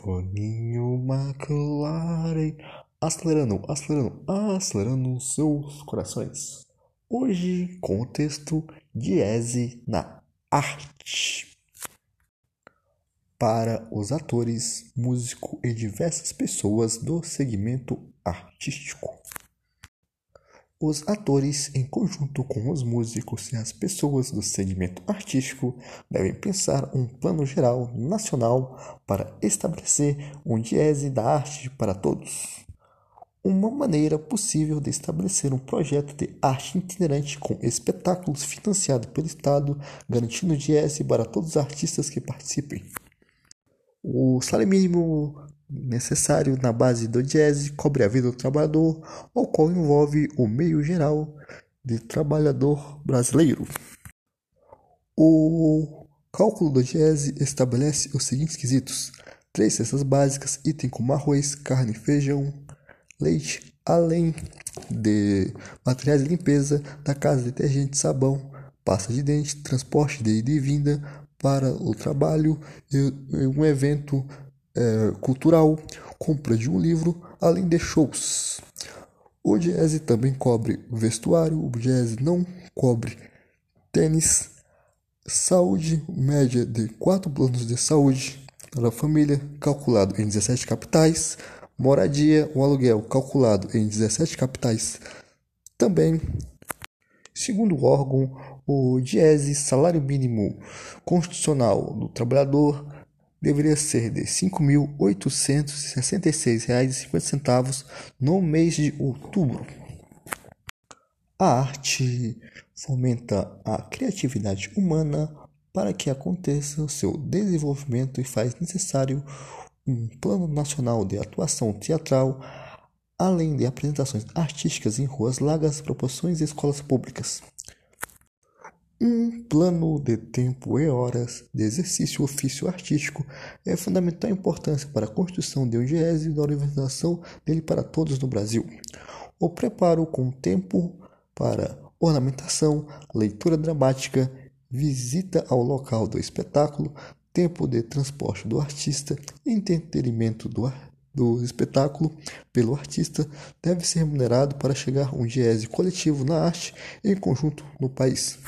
Soninho McLaren, acelerando, acelerando, acelerando seus corações. Hoje com o texto Diese na arte. Para os atores, músico e diversas pessoas do segmento artístico. Os atores, em conjunto com os músicos e as pessoas do segmento artístico, devem pensar um plano geral nacional para estabelecer um diese da arte para todos. Uma maneira possível de estabelecer um projeto de arte itinerante com espetáculos financiado pelo Estado, garantindo diese para todos os artistas que participem. O salário mínimo necessário na base do jazz cobre a vida do trabalhador, o qual envolve o meio geral de trabalhador brasileiro. O cálculo do jazz estabelece os seguintes quesitos: três cestas básicas, item como arroz, carne, feijão, leite, além de materiais de limpeza da casa, detergente, sabão, pasta de dente, transporte de ida e vinda para o trabalho e um evento é, cultural, compra de um livro, além de shows. O jazz também cobre vestuário, o jazz não cobre tênis, saúde média de quatro planos de saúde para a família, calculado em 17 capitais, moradia, o aluguel calculado em 17 capitais também. Segundo o órgão, o DIESE, salário mínimo constitucional do trabalhador, deveria ser de R$ 5.866,50 no mês de outubro. A arte fomenta a criatividade humana para que aconteça o seu desenvolvimento e faz necessário um plano nacional de atuação teatral, além de apresentações artísticas em ruas largas, proporções e escolas públicas. Um plano de tempo e horas de exercício ofício artístico é fundamental importância para a construção de um GES e da organização dele para todos no Brasil. O preparo com tempo para ornamentação, leitura dramática, visita ao local do espetáculo, tempo de transporte do artista, entretenimento do, do espetáculo pelo artista deve ser remunerado para chegar um GES coletivo na arte em conjunto no país.